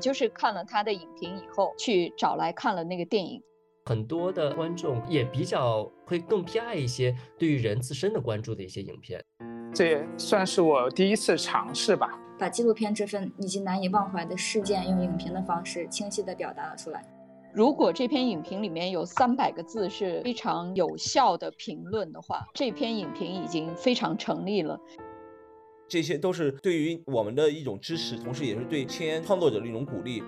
就是看了他的影评以后，去找来看了那个电影。很多的观众也比较会更偏爱一些对于人自身的关注的一些影片。这也算是我第一次尝试吧，把纪录片这份以及难以忘怀的事件，用影评的方式清晰地表达了出来。如果这篇影评里面有三百个字是非常有效的评论的话，这篇影评已经非常成立了。这些都是对于我们的一种支持，同时也是对青年创作者的一种鼓励。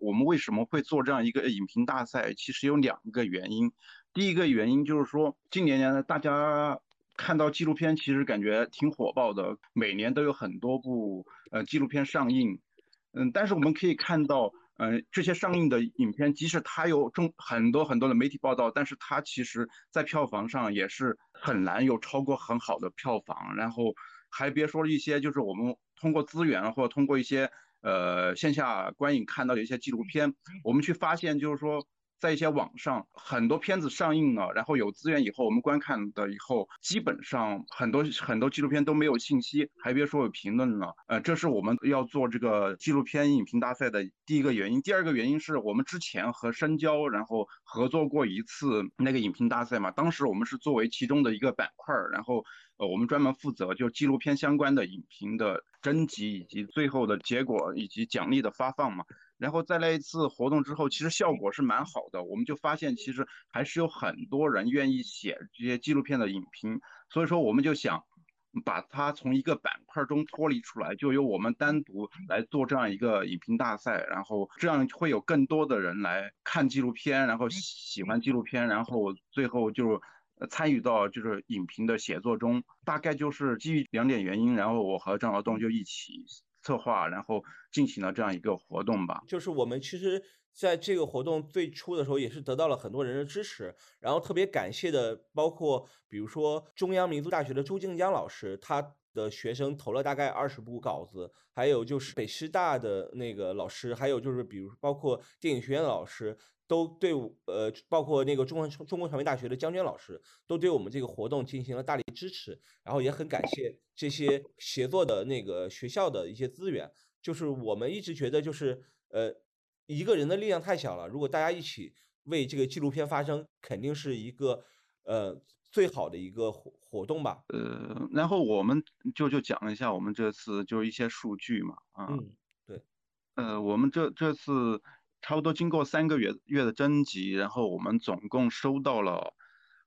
我们为什么会做这样一个影评大赛？其实有两个原因。第一个原因就是说，近年年大家。看到纪录片其实感觉挺火爆的，每年都有很多部呃纪录片上映，嗯，但是我们可以看到，嗯，这些上映的影片，即使它有中很多很多的媒体报道，但是它其实在票房上也是很难有超过很好的票房。然后还别说一些就是我们通过资源或者通过一些呃线下观影看到的一些纪录片，我们去发现就是说。在一些网上，很多片子上映了，然后有资源以后，我们观看的以后，基本上很多很多纪录片都没有信息，还别说有评论了。呃，这是我们要做这个纪录片影评大赛的第一个原因。第二个原因是我们之前和深交，然后合作过一次那个影评大赛嘛，当时我们是作为其中的一个板块，然后呃，我们专门负责就纪录片相关的影评的征集以及最后的结果以及奖励的发放嘛。然后在那一次活动之后，其实效果是蛮好的。我们就发现，其实还是有很多人愿意写这些纪录片的影评。所以说，我们就想把它从一个板块中脱离出来，就由我们单独来做这样一个影评大赛。然后这样会有更多的人来看纪录片，然后喜欢纪录片，然后最后就参与到就是影评的写作中。大概就是基于两点原因，然后我和张劳栋就一起。策划，然后进行了这样一个活动吧。就是我们其实在这个活动最初的时候，也是得到了很多人的支持。然后特别感谢的，包括比如说中央民族大学的周静江老师，他的学生投了大概二十部稿子，还有就是北师大的那个老师，还有就是比如包括电影学院的老师。都对，呃，包括那个中国中国传媒大学的江娟老师，都对我们这个活动进行了大力支持，然后也很感谢这些协作的那个学校的一些资源。就是我们一直觉得，就是呃，一个人的力量太小了，如果大家一起为这个纪录片发声，肯定是一个呃最好的一个活活动吧。呃，然后我们就就讲一下我们这次就是一些数据嘛，啊，对，呃，我们这这次。差不多经过三个月月的征集，然后我们总共收到了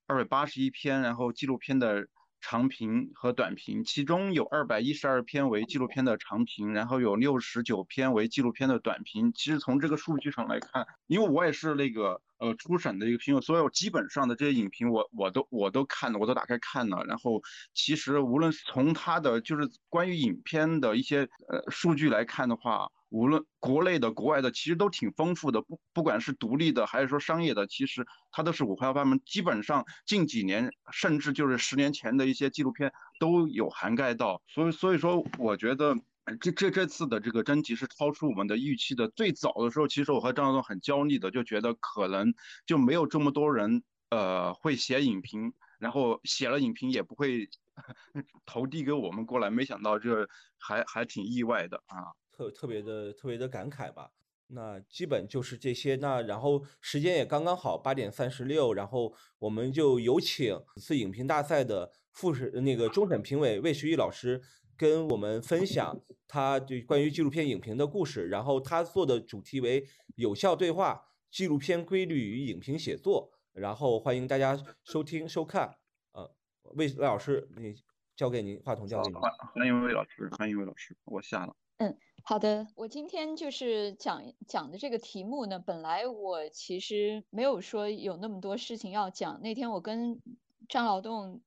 二百八十一篇，然后纪录片的长评和短评，其中有二百一十二篇为纪录片的长评，然后有六十九篇为纪录片的短评。其实从这个数据上来看，因为我也是那个呃初审的一个评委，所有基本上的这些影评我我都我都看了，我都打开看了。然后其实无论是从它的就是关于影片的一些呃数据来看的话。无论国内的、国外的，其实都挺丰富的。不，不管是独立的，还是说商业的，其实它都是五花八门。基本上近几年，甚至就是十年前的一些纪录片都有涵盖到。所以，所以说，我觉得这这这次的这个征集是超出我们的预期的。最早的时候，其实我和张总很焦虑的，就觉得可能就没有这么多人呃会写影评，然后写了影评也不会 投递给我们过来。没想到这还还挺意外的啊。特特别的特别的感慨吧，那基本就是这些。那然后时间也刚刚好，八点三十六，然后我们就有请此次影评大赛的复审那个终审评委魏时玉老师跟我们分享他对关于纪录片影评的故事。然后他做的主题为有效对话：纪录片规律与影评写作。然后欢迎大家收听收看。呃，魏魏老师，你交给您话筒，交给您。欢迎魏老师，欢迎魏老师，我下了。嗯。好的，我今天就是讲讲的这个题目呢。本来我其实没有说有那么多事情要讲。那天我跟张劳动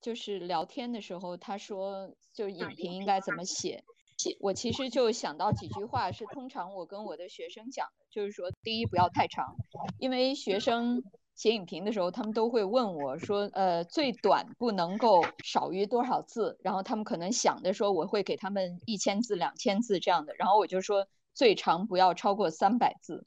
就是聊天的时候，他说就影评应该怎么写，我其实就想到几句话，是通常我跟我的学生讲的，就是说第一不要太长，因为学生。写影评的时候，他们都会问我说：“呃，最短不能够少于多少字？”然后他们可能想的说，我会给他们一千字、两千字这样的。然后我就说，最长不要超过三百字。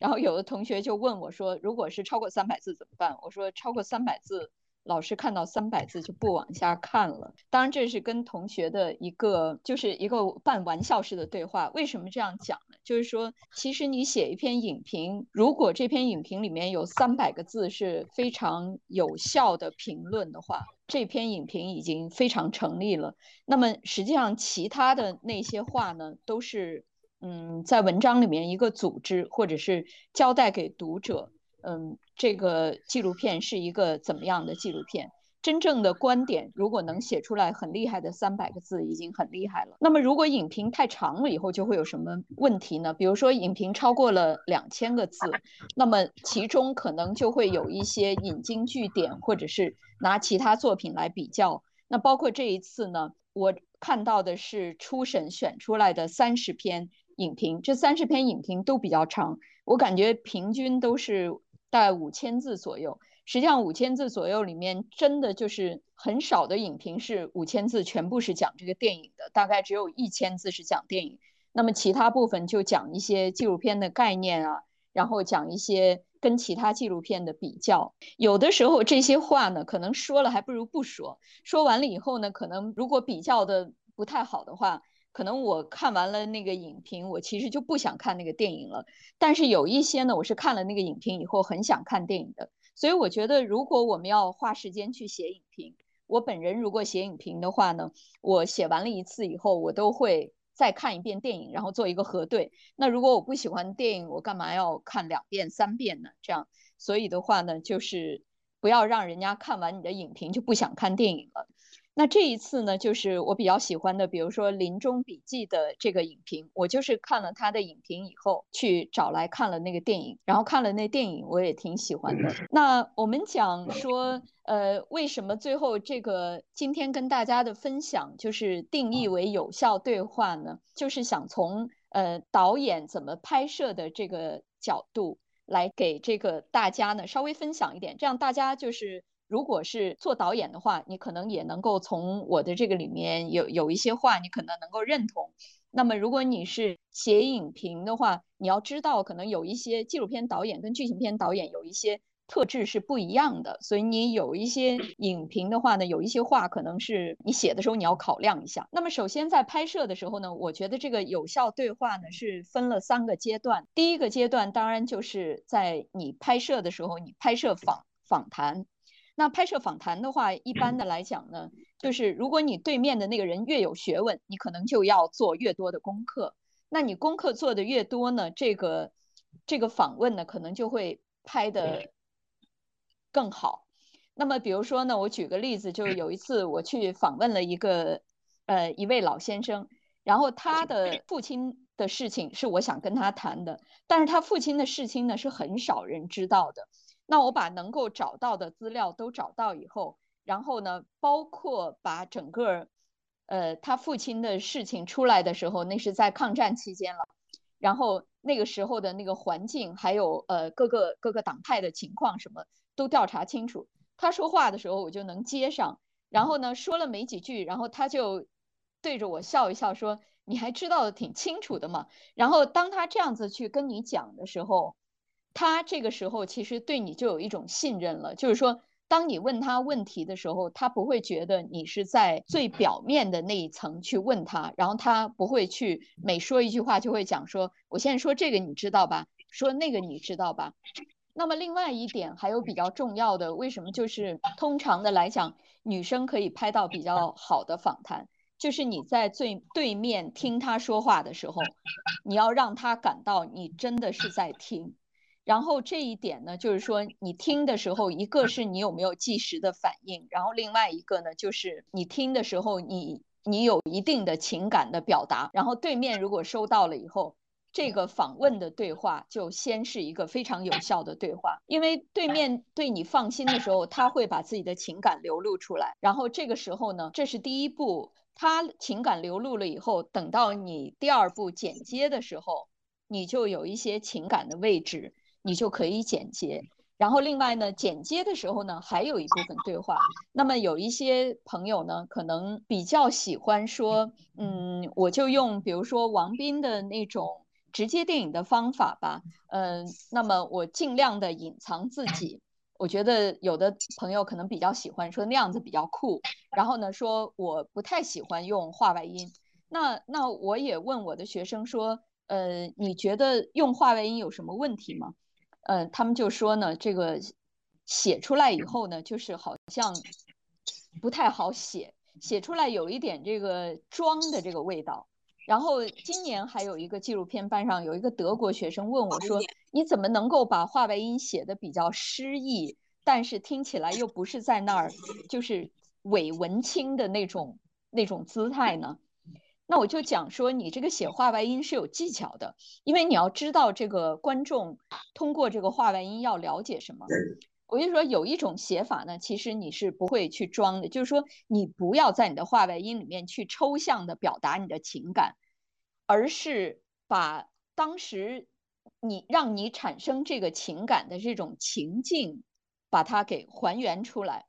然后有的同学就问我说：“如果是超过三百字怎么办？”我说：“超过三百字老师看到三百字就不往下看了。当然，这是跟同学的一个就是一个半玩笑式的对话。为什么这样讲呢？就是说，其实你写一篇影评，如果这篇影评里面有三百个字是非常有效的评论的话，这篇影评已经非常成立了。那么实际上，其他的那些话呢，都是嗯，在文章里面一个组织，或者是交代给读者。嗯，这个纪录片是一个怎么样的纪录片？真正的观点，如果能写出来很厉害的三百个字，已经很厉害了。那么，如果影评太长了以后，就会有什么问题呢？比如说，影评超过了两千个字，那么其中可能就会有一些引经据典，或者是拿其他作品来比较。那包括这一次呢，我看到的是初审选出来的三十篇影评，这三十篇影评都比较长，我感觉平均都是。大概五千字左右，实际上五千字左右里面，真的就是很少的影评是五千字全部是讲这个电影的，大概只有一千字是讲电影，那么其他部分就讲一些纪录片的概念啊，然后讲一些跟其他纪录片的比较。有的时候这些话呢，可能说了还不如不说，说完了以后呢，可能如果比较的不太好的话。可能我看完了那个影评，我其实就不想看那个电影了。但是有一些呢，我是看了那个影评以后很想看电影的。所以我觉得，如果我们要花时间去写影评，我本人如果写影评的话呢，我写完了一次以后，我都会再看一遍电影，然后做一个核对。那如果我不喜欢电影，我干嘛要看两遍、三遍呢？这样，所以的话呢，就是不要让人家看完你的影评就不想看电影了。那这一次呢，就是我比较喜欢的，比如说《临终笔记》的这个影评，我就是看了他的影评以后，去找来看了那个电影，然后看了那电影，我也挺喜欢的。那我们讲说，呃，为什么最后这个今天跟大家的分享就是定义为有效对话呢？就是想从呃导演怎么拍摄的这个角度来给这个大家呢稍微分享一点，这样大家就是。如果是做导演的话，你可能也能够从我的这个里面有有一些话，你可能能够认同。那么，如果你是写影评的话，你要知道，可能有一些纪录片导演跟剧情片导演有一些特质是不一样的，所以你有一些影评的话呢，有一些话可能是你写的时候你要考量一下。那么，首先在拍摄的时候呢，我觉得这个有效对话呢是分了三个阶段。第一个阶段当然就是在你拍摄的时候，你拍摄访访谈。那拍摄访谈的话，一般的来讲呢，就是如果你对面的那个人越有学问，你可能就要做越多的功课。那你功课做的越多呢，这个这个访问呢，可能就会拍的更好。那么比如说呢，我举个例子，就是有一次我去访问了一个呃一位老先生，然后他的父亲的事情是我想跟他谈的，但是他父亲的事情呢是很少人知道的。那我把能够找到的资料都找到以后，然后呢，包括把整个，呃，他父亲的事情出来的时候，那是在抗战期间了，然后那个时候的那个环境，还有呃各个各个党派的情况，什么都调查清楚。他说话的时候，我就能接上，然后呢，说了没几句，然后他就对着我笑一笑，说：“你还知道的挺清楚的嘛。”然后当他这样子去跟你讲的时候。他这个时候其实对你就有一种信任了，就是说，当你问他问题的时候，他不会觉得你是在最表面的那一层去问他，然后他不会去每说一句话就会讲说，我现在说这个你知道吧？说那个你知道吧？那么另外一点还有比较重要的，为什么就是通常的来讲，女生可以拍到比较好的访谈，就是你在最对面听他说话的时候，你要让他感到你真的是在听。然后这一点呢，就是说你听的时候，一个是你有没有即时的反应，然后另外一个呢，就是你听的时候，你你有一定的情感的表达，然后对面如果收到了以后，这个访问的对话就先是一个非常有效的对话，因为对面对你放心的时候，他会把自己的情感流露出来，然后这个时候呢，这是第一步，他情感流露了以后，等到你第二步剪接的时候，你就有一些情感的位置。你就可以剪接，然后另外呢，剪接的时候呢，还有一部分对话。那么有一些朋友呢，可能比较喜欢说，嗯，我就用比如说王斌的那种直接电影的方法吧，嗯，那么我尽量的隐藏自己，我觉得有的朋友可能比较喜欢说那样子比较酷，然后呢说我不太喜欢用画外音。那那我也问我的学生说，呃，你觉得用画外音有什么问题吗？呃，他们就说呢，这个写出来以后呢，就是好像不太好写，写出来有一点这个装的这个味道。然后今年还有一个纪录片班上有一个德国学生问我说：“你怎么能够把话外音写的比较诗意，但是听起来又不是在那儿就是伪文青的那种那种姿态呢？”那我就讲说，你这个写画外音是有技巧的，因为你要知道这个观众通过这个画外音要了解什么。我就说有一种写法呢，其实你是不会去装的，就是说你不要在你的画外音里面去抽象的表达你的情感，而是把当时你让你产生这个情感的这种情境，把它给还原出来。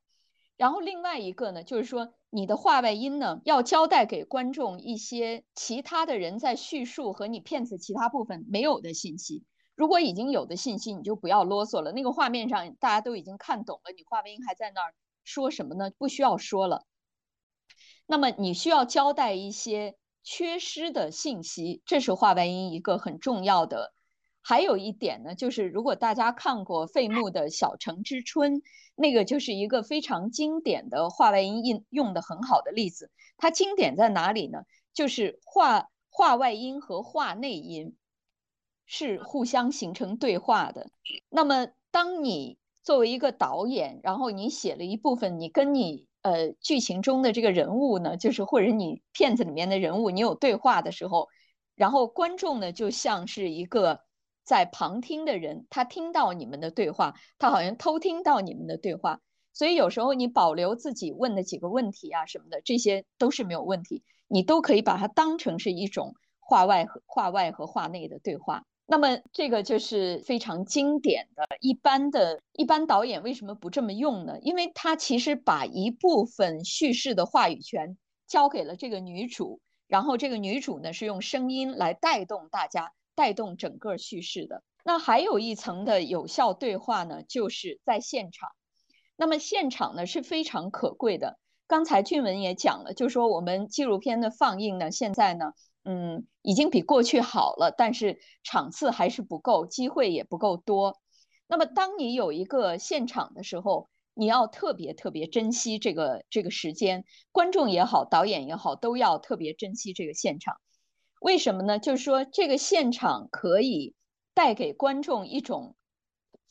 然后另外一个呢，就是说你的话外音呢，要交代给观众一些其他的人在叙述和你片子其他部分没有的信息。如果已经有的信息，你就不要啰嗦了。那个画面上大家都已经看懂了，你话外音还在那儿说什么呢？不需要说了。那么你需要交代一些缺失的信息，这是话外音一个很重要的。还有一点呢，就是如果大家看过费穆的《小城之春》，那个就是一个非常经典的话外音用用的很好的例子。它经典在哪里呢？就是话话外音和话内音。是互相形成对话的。那么，当你作为一个导演，然后你写了一部分，你跟你呃剧情中的这个人物呢，就是或者你片子里面的人物，你有对话的时候，然后观众呢就像是一个在旁听的人，他听到你们的对话，他好像偷听到你们的对话。所以有时候你保留自己问的几个问题啊什么的，这些都是没有问题，你都可以把它当成是一种话外和话外和话内的对话。那么这个就是非常经典的，一般的一般导演为什么不这么用呢？因为他其实把一部分叙事的话语权交给了这个女主，然后这个女主呢是用声音来带动大家，带动整个叙事的。那还有一层的有效对话呢，就是在现场。那么现场呢是非常可贵的。刚才俊文也讲了，就说我们纪录片的放映呢，现在呢。嗯，已经比过去好了，但是场次还是不够，机会也不够多。那么，当你有一个现场的时候，你要特别特别珍惜这个这个时间，观众也好，导演也好，都要特别珍惜这个现场。为什么呢？就是说，这个现场可以带给观众一种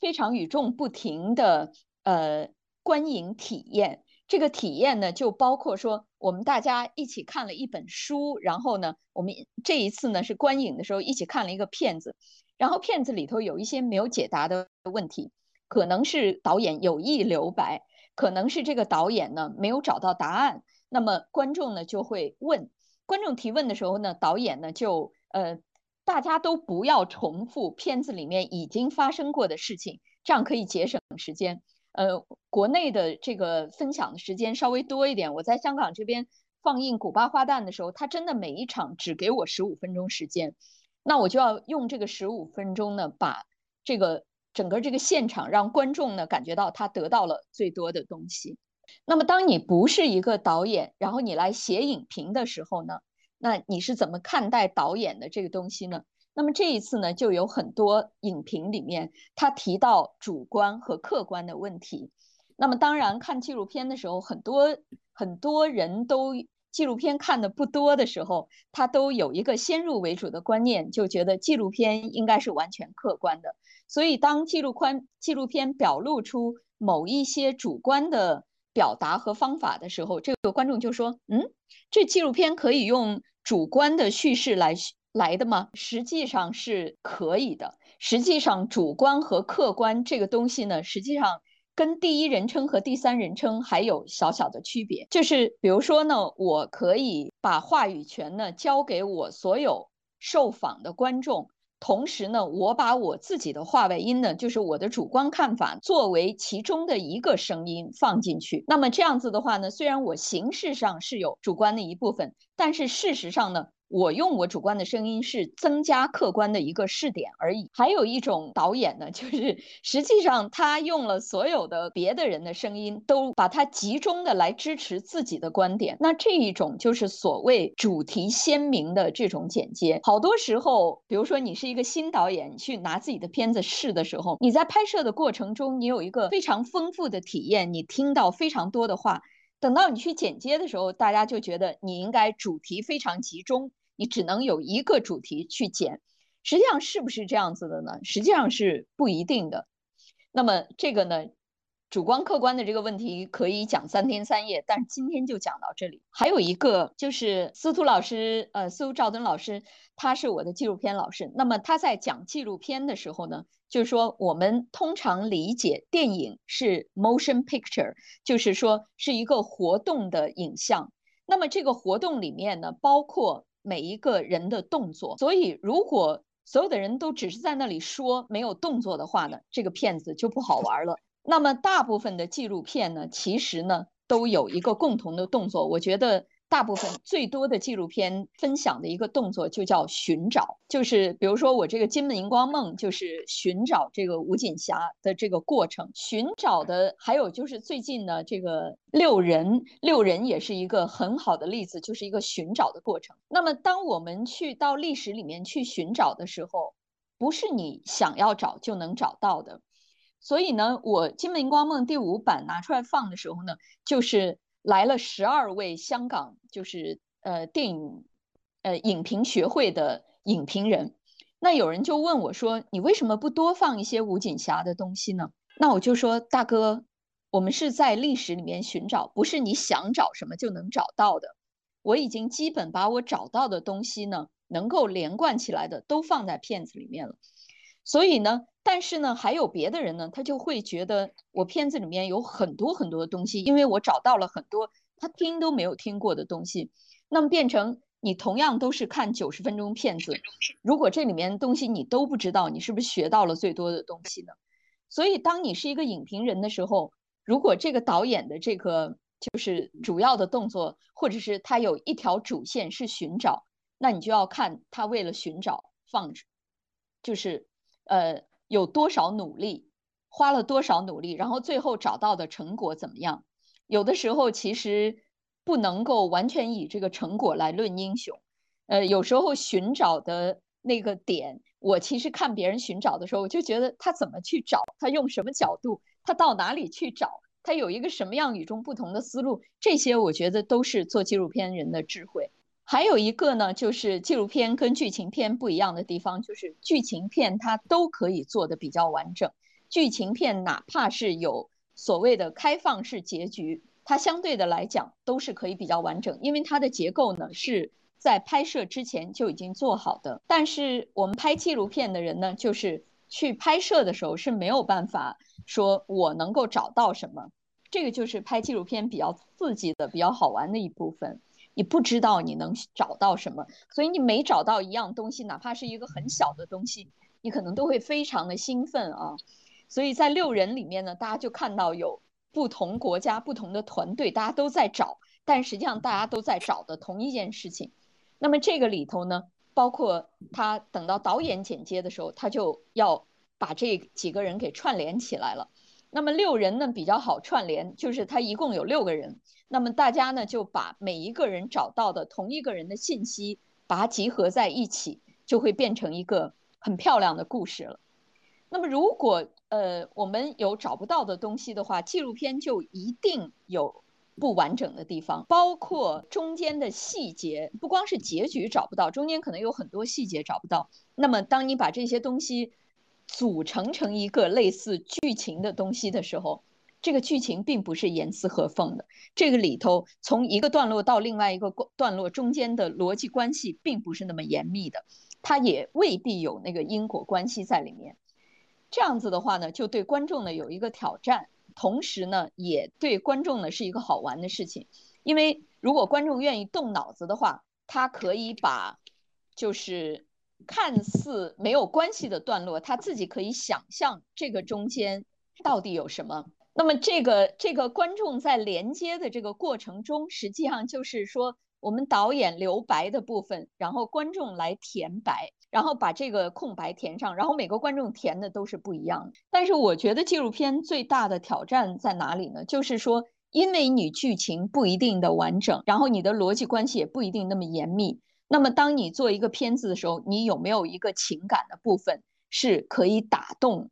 非常与众不同的呃观影体验。这个体验呢，就包括说，我们大家一起看了一本书，然后呢，我们这一次呢是观影的时候一起看了一个片子，然后片子里头有一些没有解答的问题，可能是导演有意留白，可能是这个导演呢没有找到答案，那么观众呢就会问，观众提问的时候呢，导演呢就呃，大家都不要重复片子里面已经发生过的事情，这样可以节省时间。呃，国内的这个分享的时间稍微多一点。我在香港这边放映《古巴花旦》的时候，他真的每一场只给我十五分钟时间，那我就要用这个十五分钟呢，把这个整个这个现场让观众呢感觉到他得到了最多的东西。那么，当你不是一个导演，然后你来写影评的时候呢，那你是怎么看待导演的这个东西呢？那么这一次呢，就有很多影评里面他提到主观和客观的问题。那么当然看纪录片的时候，很多很多人都纪录片看的不多的时候，他都有一个先入为主的观念，就觉得纪录片应该是完全客观的。所以当纪录宽纪录片表露出某一些主观的表达和方法的时候，这个观众就说：“嗯，这纪录片可以用主观的叙事来。”来的吗？实际上是可以的。实际上，主观和客观这个东西呢，实际上跟第一人称和第三人称还有小小的区别。就是比如说呢，我可以把话语权呢交给我所有受访的观众，同时呢，我把我自己的话外音呢，就是我的主观看法作为其中的一个声音放进去。那么这样子的话呢，虽然我形式上是有主观的一部分，但是事实上呢。我用我主观的声音是增加客观的一个视点而已。还有一种导演呢，就是实际上他用了所有的别的人的声音，都把它集中的来支持自己的观点。那这一种就是所谓主题鲜明的这种剪接。好多时候，比如说你是一个新导演，你去拿自己的片子试的时候，你在拍摄的过程中，你有一个非常丰富的体验，你听到非常多的话。等到你去剪接的时候，大家就觉得你应该主题非常集中。你只能有一个主题去剪，实际上是不是这样子的呢？实际上是不一定的。那么这个呢，主观客观的这个问题可以讲三天三夜，但是今天就讲到这里。还有一个就是司徒老师，呃，司徒赵敦老师，他是我的纪录片老师。那么他在讲纪录片的时候呢，就是说我们通常理解电影是 motion picture，就是说是一个活动的影像。那么这个活动里面呢，包括每一个人的动作，所以如果所有的人都只是在那里说没有动作的话呢，这个片子就不好玩了。那么大部分的纪录片呢，其实呢都有一个共同的动作，我觉得。大部分最多的纪录片分享的一个动作就叫寻找，就是比如说我这个《金门荧光梦》就是寻找这个吴锦霞的这个过程。寻找的还有就是最近呢，这个六人六人也是一个很好的例子，就是一个寻找的过程。那么当我们去到历史里面去寻找的时候，不是你想要找就能找到的。所以呢，我《金门光梦》第五版拿出来放的时候呢，就是。来了十二位香港，就是呃电影，呃影评学会的影评人。那有人就问我说：“你为什么不多放一些吴锦霞的东西呢？”那我就说：“大哥，我们是在历史里面寻找，不是你想找什么就能找到的。我已经基本把我找到的东西呢，能够连贯起来的都放在片子里面了。所以呢。”但是呢，还有别的人呢，他就会觉得我片子里面有很多很多的东西，因为我找到了很多他听都没有听过的东西。那么变成你同样都是看九十分钟片子，如果这里面东西你都不知道，你是不是学到了最多的东西呢？所以当你是一个影评人的时候，如果这个导演的这个就是主要的动作，或者是他有一条主线是寻找，那你就要看他为了寻找放，就是呃。有多少努力，花了多少努力，然后最后找到的成果怎么样？有的时候其实不能够完全以这个成果来论英雄。呃，有时候寻找的那个点，我其实看别人寻找的时候，我就觉得他怎么去找，他用什么角度，他到哪里去找，他有一个什么样与众不同的思路，这些我觉得都是做纪录片人的智慧。还有一个呢，就是纪录片跟剧情片不一样的地方，就是剧情片它都可以做的比较完整。剧情片哪怕是有所谓的开放式结局，它相对的来讲都是可以比较完整，因为它的结构呢是在拍摄之前就已经做好的。但是我们拍纪录片的人呢，就是去拍摄的时候是没有办法说我能够找到什么，这个就是拍纪录片比较刺激的、比较好玩的一部分。你不知道你能找到什么，所以你每找到一样东西，哪怕是一个很小的东西，你可能都会非常的兴奋啊。所以在六人里面呢，大家就看到有不同国家、不同的团队，大家都在找，但实际上大家都在找的同一件事情。那么这个里头呢，包括他等到导演剪接的时候，他就要把这几个人给串联起来了。那么六人呢比较好串联，就是他一共有六个人。那么大家呢就把每一个人找到的同一个人的信息，把它集合在一起，就会变成一个很漂亮的故事了。那么如果呃我们有找不到的东西的话，纪录片就一定有不完整的地方，包括中间的细节，不光是结局找不到，中间可能有很多细节找不到。那么当你把这些东西组成成一个类似剧情的东西的时候，这个剧情并不是严丝合缝的，这个里头从一个段落到另外一个段落中间的逻辑关系并不是那么严密的，它也未必有那个因果关系在里面。这样子的话呢，就对观众呢有一个挑战，同时呢也对观众呢是一个好玩的事情，因为如果观众愿意动脑子的话，他可以把就是看似没有关系的段落，他自己可以想象这个中间到底有什么。那么这个这个观众在连接的这个过程中，实际上就是说，我们导演留白的部分，然后观众来填白，然后把这个空白填上，然后每个观众填的都是不一样的。但是我觉得纪录片最大的挑战在哪里呢？就是说，因为你剧情不一定的完整，然后你的逻辑关系也不一定那么严密。那么当你做一个片子的时候，你有没有一个情感的部分是可以打动，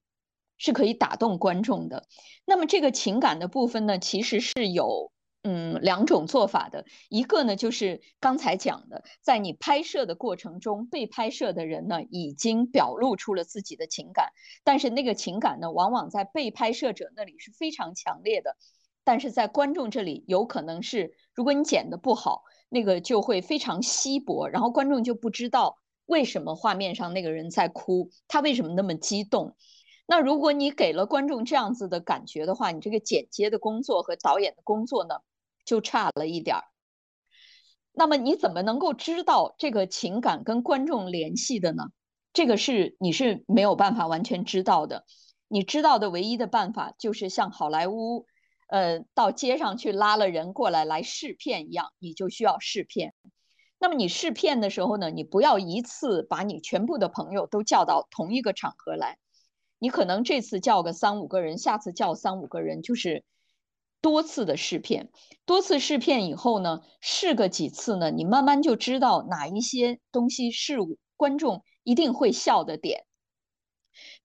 是可以打动观众的？那么这个情感的部分呢，其实是有。嗯，两种做法的，一个呢就是刚才讲的，在你拍摄的过程中，被拍摄的人呢已经表露出了自己的情感，但是那个情感呢，往往在被拍摄者那里是非常强烈的，但是在观众这里有可能是，如果你剪的不好，那个就会非常稀薄，然后观众就不知道为什么画面上那个人在哭，他为什么那么激动。那如果你给了观众这样子的感觉的话，你这个剪接的工作和导演的工作呢？就差了一点儿。那么你怎么能够知道这个情感跟观众联系的呢？这个是你是没有办法完全知道的。你知道的唯一的办法就是像好莱坞，呃，到街上去拉了人过来来试片一样，你就需要试片。那么你试片的时候呢，你不要一次把你全部的朋友都叫到同一个场合来，你可能这次叫个三五个人，下次叫三五个人，就是。多次的试片，多次试片以后呢，试个几次呢，你慢慢就知道哪一些东西是观众一定会笑的点。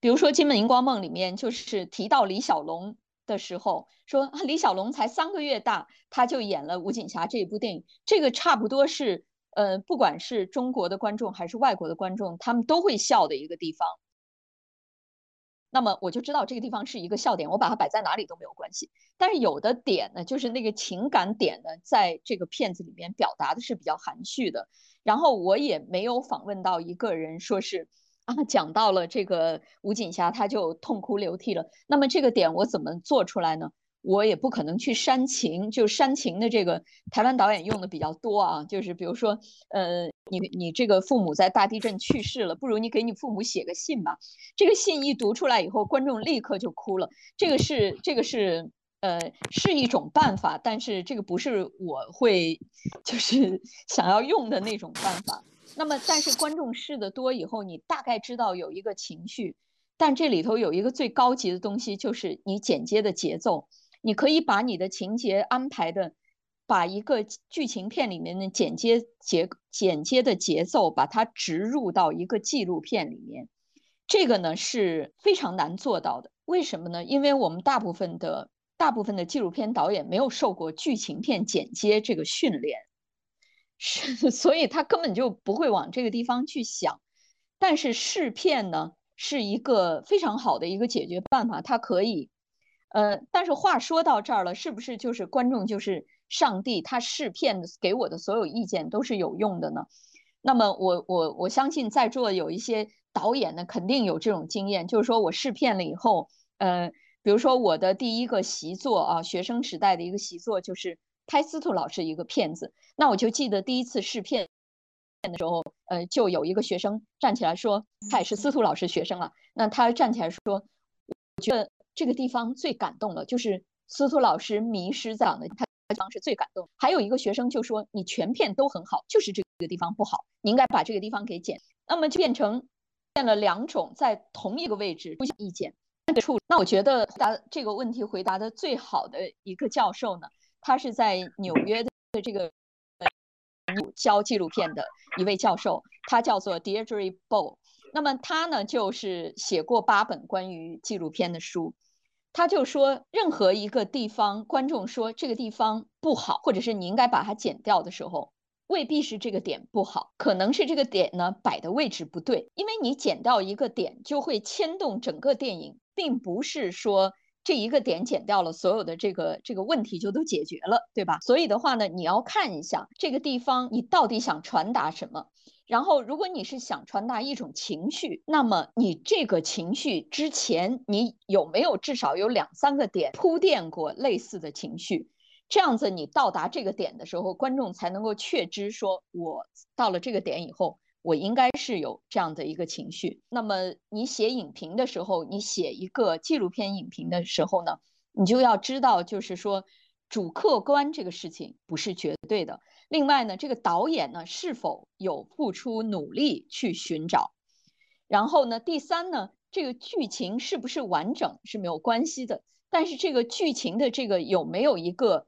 比如说《金门荧光梦》里面，就是提到李小龙的时候，说李小龙才三个月大，他就演了武警侠这一部电影，这个差不多是，呃，不管是中国的观众还是外国的观众，他们都会笑的一个地方。那么我就知道这个地方是一个笑点，我把它摆在哪里都没有关系。但是有的点呢，就是那个情感点呢，在这个片子里面表达的是比较含蓄的。然后我也没有访问到一个人说是啊，讲到了这个吴锦霞，他就痛哭流涕了。那么这个点我怎么做出来呢？我也不可能去煽情，就煽情的这个台湾导演用的比较多啊，就是比如说，呃，你你这个父母在大地震去世了，不如你给你父母写个信吧。这个信一读出来以后，观众立刻就哭了。这个是这个是呃是一种办法，但是这个不是我会就是 想要用的那种办法。那么，但是观众试的多以后，你大概知道有一个情绪，但这里头有一个最高级的东西，就是你剪接的节奏。你可以把你的情节安排的，把一个剧情片里面的剪接节剪接的节奏，把它植入到一个纪录片里面，这个呢是非常难做到的。为什么呢？因为我们大部分的大部分的纪录片导演没有受过剧情片剪接这个训练，是，所以他根本就不会往这个地方去想。但是试片呢是一个非常好的一个解决办法，它可以。呃，但是话说到这儿了，是不是就是观众就是上帝？他试片给我的所有意见都是有用的呢？那么我我我相信在座有一些导演呢，肯定有这种经验，就是说我试片了以后，呃，比如说我的第一个习作啊，学生时代的一个习作就是拍司徒老师一个片子，那我就记得第一次试片的时候，呃，就有一个学生站起来说，他也是司徒老师学生啊，那他站起来说，我觉得。这个地方最感动了，就是司徒老师迷失讲的，他地方是最感动。还有一个学生就说：“你全片都很好，就是这个地方不好，你应该把这个地方给剪。”那么就变成变了两种在同一个位置出现意见处。那我觉得回答这个问题回答的最好的一个教授呢，他是在纽约的这个教纪录片的一位教授，他叫做 Deirdre Bow。那么他呢，就是写过八本关于纪录片的书。他就说，任何一个地方，观众说这个地方不好，或者是你应该把它剪掉的时候，未必是这个点不好，可能是这个点呢摆的位置不对。因为你剪掉一个点，就会牵动整个电影，并不是说这一个点剪掉了，所有的这个这个问题就都解决了，对吧？所以的话呢，你要看一下这个地方你到底想传达什么。然后，如果你是想传达一种情绪，那么你这个情绪之前，你有没有至少有两三个点铺垫过类似的情绪？这样子，你到达这个点的时候，观众才能够确知，说我到了这个点以后，我应该是有这样的一个情绪。那么，你写影评的时候，你写一个纪录片影评的时候呢，你就要知道，就是说，主客观这个事情不是绝对的。另外呢，这个导演呢是否有付出努力去寻找？然后呢，第三呢，这个剧情是不是完整是没有关系的，但是这个剧情的这个有没有一个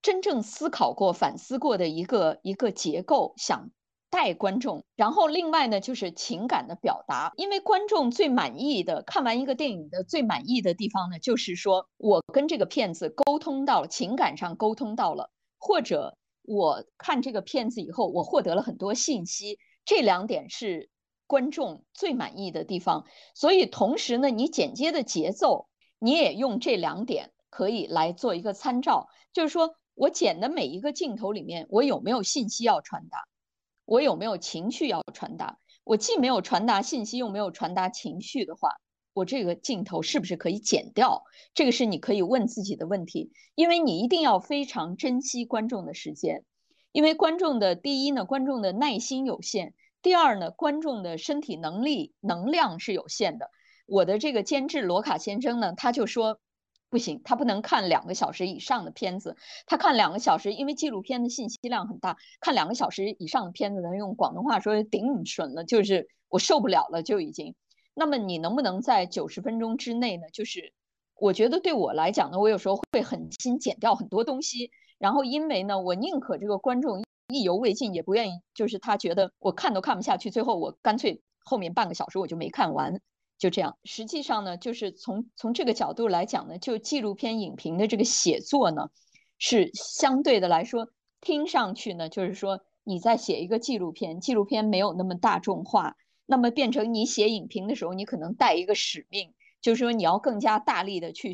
真正思考过、反思过的一个一个结构，想带观众？然后另外呢，就是情感的表达，因为观众最满意的看完一个电影的最满意的地方呢，就是说我跟这个片子沟通到了，情感上沟通到了，或者。我看这个片子以后，我获得了很多信息，这两点是观众最满意的地方。所以同时呢，你剪接的节奏，你也用这两点可以来做一个参照。就是说我剪的每一个镜头里面，我有没有信息要传达，我有没有情绪要传达？我既没有传达信息，又没有传达情绪的话。我这个镜头是不是可以剪掉？这个是你可以问自己的问题，因为你一定要非常珍惜观众的时间，因为观众的第一呢，观众的耐心有限；第二呢，观众的身体能力能量是有限的。我的这个监制罗卡先生呢，他就说不行，他不能看两个小时以上的片子。他看两个小时，因为纪录片的信息量很大，看两个小时以上的片子呢，用广东话说顶你损了，就是我受不了了，就已经。那么你能不能在九十分钟之内呢？就是我觉得对我来讲呢，我有时候会狠心剪掉很多东西，然后因为呢，我宁可这个观众意犹未尽，也不愿意就是他觉得我看都看不下去，最后我干脆后面半个小时我就没看完，就这样。实际上呢，就是从从这个角度来讲呢，就纪录片影评的这个写作呢，是相对的来说，听上去呢，就是说你在写一个纪录片，纪录片没有那么大众化。那么变成你写影评的时候，你可能带一个使命，就是说你要更加大力的去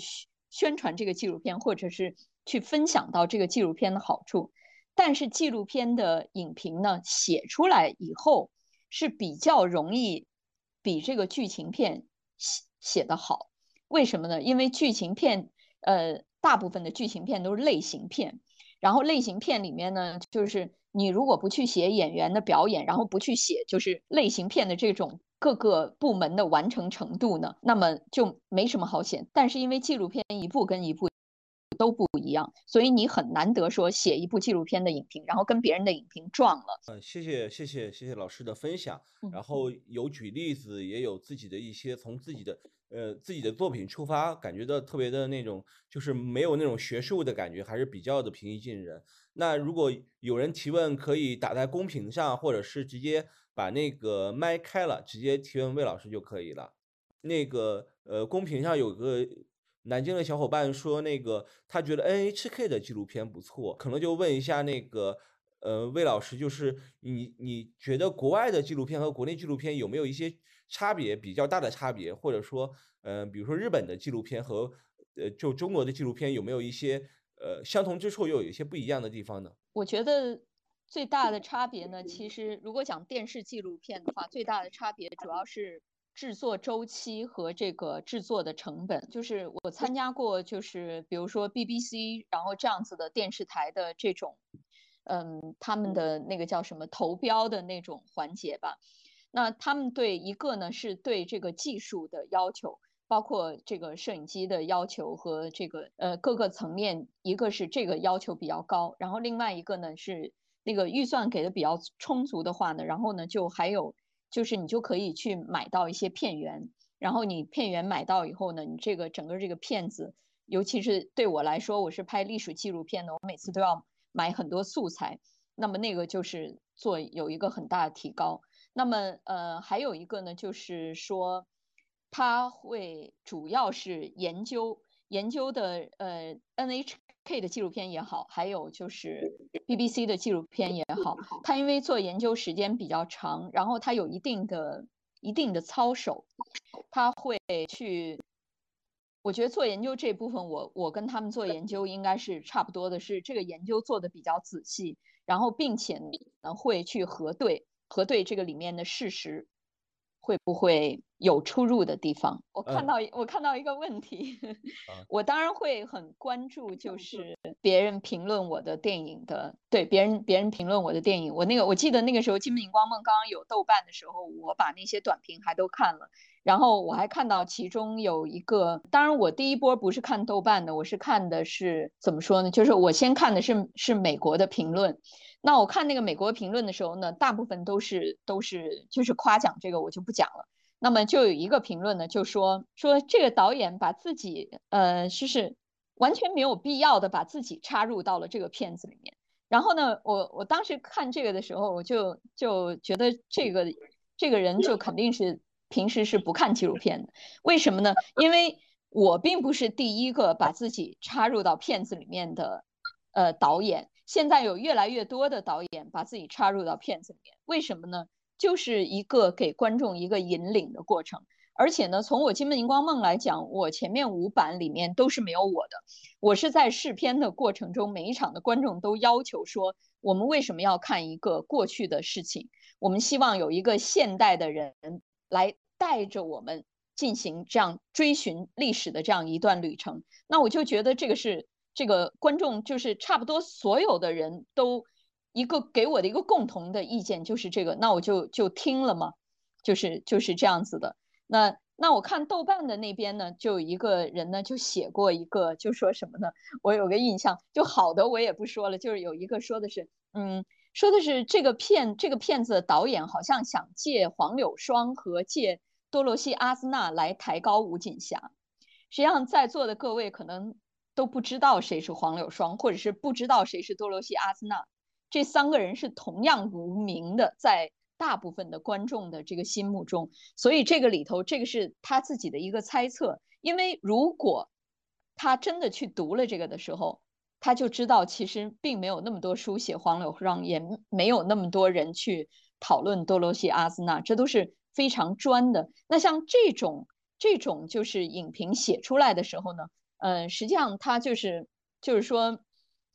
宣传这个纪录片，或者是去分享到这个纪录片的好处。但是纪录片的影评呢，写出来以后是比较容易比这个剧情片写写的好。为什么呢？因为剧情片，呃，大部分的剧情片都是类型片，然后类型片里面呢，就是。你如果不去写演员的表演，然后不去写就是类型片的这种各个部门的完成程度呢，那么就没什么好写。但是因为纪录片一部跟一部都不一样，所以你很难得说写一部纪录片的影评，然后跟别人的影评撞了。嗯，谢谢谢谢谢谢老师的分享，然后有举例子，也有自己的一些从自己的呃自己的作品出发，感觉到特别的那种，就是没有那种学术的感觉，还是比较的平易近人。那如果有人提问，可以打在公屏上，或者是直接把那个麦开了，直接提问魏老师就可以了。那个呃，公屏上有个南京的小伙伴说，那个他觉得 NHK 的纪录片不错，可能就问一下那个呃魏老师，就是你你觉得国外的纪录片和国内纪录片有没有一些差别，比较大的差别，或者说呃，比如说日本的纪录片和呃就中国的纪录片有没有一些？呃，相同之处又有一些不一样的地方呢。我觉得最大的差别呢，其实如果讲电视纪录片的话，最大的差别主要是制作周期和这个制作的成本。就是我参加过，就是比如说 BBC，然后这样子的电视台的这种，嗯，他们的那个叫什么投标的那种环节吧。那他们对一个呢，是对这个技术的要求。包括这个摄影机的要求和这个呃各个层面，一个是这个要求比较高，然后另外一个呢是那个预算给的比较充足的话呢，然后呢就还有就是你就可以去买到一些片源，然后你片源买到以后呢，你这个整个这个片子，尤其是对我来说，我是拍历史纪录片的，我每次都要买很多素材，那么那个就是做有一个很大的提高。那么呃还有一个呢就是说。他会主要是研究研究的，呃，NHK 的纪录片也好，还有就是 BBC 的纪录片也好，他因为做研究时间比较长，然后他有一定的一定的操守，他会去，我觉得做研究这部分，我我跟他们做研究应该是差不多的，是这个研究做的比较仔细，然后并且呢会去核对核对这个里面的事实会不会。有出入的地方。我看嗯到一我看到一个问题 啊，我当然会很关注，就是别人评论我的电影的，对别人别人评论我的电影。我那个我记得那个时候《金瓶光梦》刚刚有豆瓣的时候，我把那些短评还都看了。然后我还看到其中有一个，当然我第一波不是看豆瓣的，我是看的是怎么说呢？就是我先看的是是美国的评论。那我看那个美国评论的时候呢，大部分都是都是就是夸奖这个，我就不讲了。那么就有一个评论呢，就说说这个导演把自己呃，就是完全没有必要的把自己插入到了这个片子里面。然后呢，我我当时看这个的时候，我就就觉得这个这个人就肯定是平时是不看纪录片的。为什么呢？因为我并不是第一个把自己插入到片子里面的呃导演，现在有越来越多的导演把自己插入到片子里面。为什么呢？就是一个给观众一个引领的过程。而且呢，从我《金门荧光梦》来讲，我前面五版里面都是没有我的。我是在试片的过程中，每一场的观众都要求说，我们为什么要看一个过去的事情？我们希望有一个现代的人来带着我们进行这样追寻历史的这样一段旅程。那我就觉得这个是这个观众就是差不多所有的人都一个给我的一个共同的意见就是这个，那我就就听了嘛，就是就是这样子的。那那我看豆瓣的那边呢，就有一个人呢就写过一个，就说什么呢？我有个印象，就好的我也不说了，就是有一个说的是，嗯，说的是这个片这个片子的导演好像想借黄柳霜和借多罗西阿斯纳来抬高吴锦霞。实际上在座的各位可能都不知道谁是黄柳霜，或者是不知道谁是多罗西阿斯纳，这三个人是同样无名的，在。大部分的观众的这个心目中，所以这个里头，这个是他自己的一个猜测。因为如果他真的去读了这个的时候，他就知道其实并没有那么多书写黄柳霜，也没有那么多人去讨论多罗西阿斯纳，这都是非常专的。那像这种这种就是影评写出来的时候呢，呃，实际上他就是就是说，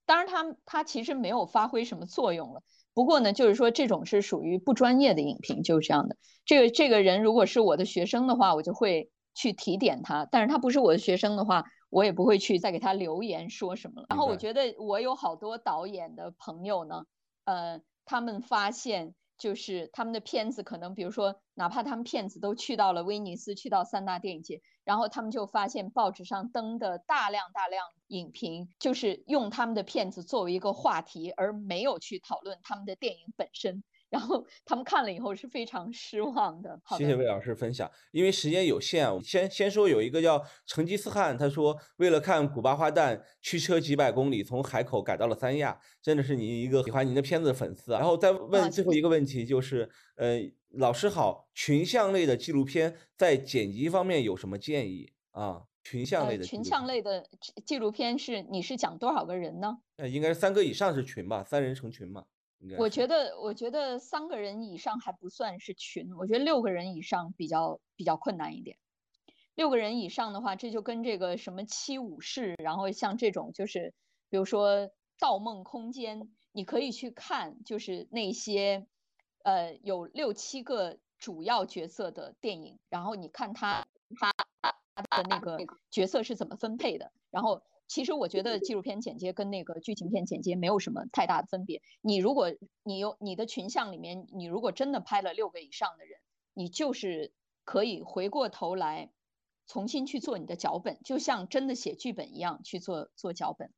当然他他其实没有发挥什么作用了。不过呢，就是说这种是属于不专业的影评，就是这样的。这个这个人如果是我的学生的话，我就会去提点他；但是他不是我的学生的话，我也不会去再给他留言说什么了。然后我觉得我有好多导演的朋友呢，呃，他们发现就是他们的片子可能，比如说哪怕他们片子都去到了威尼斯，去到三大电影节，然后他们就发现报纸上登的大量大量影评，就是用他们的片子作为一个话题，而没有去讨论他们的电影本身。然后他们看了以后是非常失望的。谢谢魏老师分享，因为时间有限啊，先先说有一个叫成吉思汗，他说为了看古巴花旦，驱车几百公里从海口赶到了三亚，真的是您一个喜欢您的片子的粉丝啊。然后再问最后一个问题，就是呃，老师好，群像类的纪录片在剪辑方面有什么建议啊？群像类的、呃、群像类的纪录片是你是讲多少个人呢？呃，应该是三个以上是群吧，三人成群嘛。我觉得，我觉得三个人以上还不算是群，我觉得六个人以上比较比较困难一点。六个人以上的话，这就跟这个什么七武士，然后像这种就是，比如说《盗梦空间》，你可以去看，就是那些呃有六七个主要角色的电影，然后你看他他的那个角色是怎么分配的，然后。其实我觉得纪录片剪接跟那个剧情片剪接没有什么太大的分别。你如果你有你的群像里面，你如果真的拍了六个以上的人，你就是可以回过头来重新去做你的脚本，就像真的写剧本一样去做做脚本。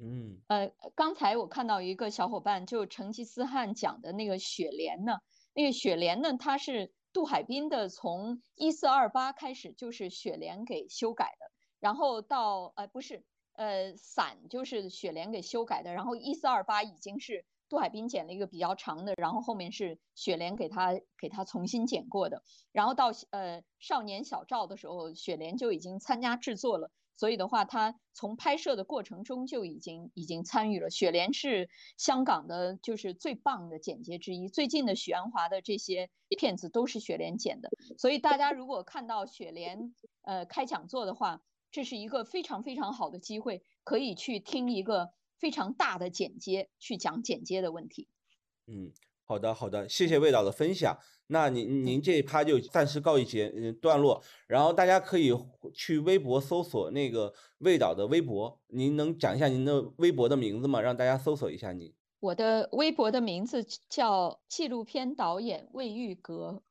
嗯，呃，刚才我看到一个小伙伴就成吉思汗讲的那个雪莲呢，那个雪莲呢，它是杜海滨的，从一四二八开始就是雪莲给修改的。然后到呃不是呃伞就是雪莲给修改的，然后一四二八已经是杜海滨剪了一个比较长的，然后后面是雪莲给他给他重新剪过的，然后到呃少年小赵的时候，雪莲就已经参加制作了，所以的话他从拍摄的过程中就已经已经参与了。雪莲是香港的就是最棒的剪接之一，最近的许鞍华的这些片子都是雪莲剪的，所以大家如果看到雪莲呃开讲座的话。这是一个非常非常好的机会，可以去听一个非常大的剪接，去讲剪接的问题。嗯，好的好的，谢谢魏导的分享。那您您这一趴就暂时告一节嗯段落，然后大家可以去微博搜索那个魏导的微博，您能讲一下您的微博的名字吗？让大家搜索一下您。我的微博的名字叫纪录片导演魏玉阁。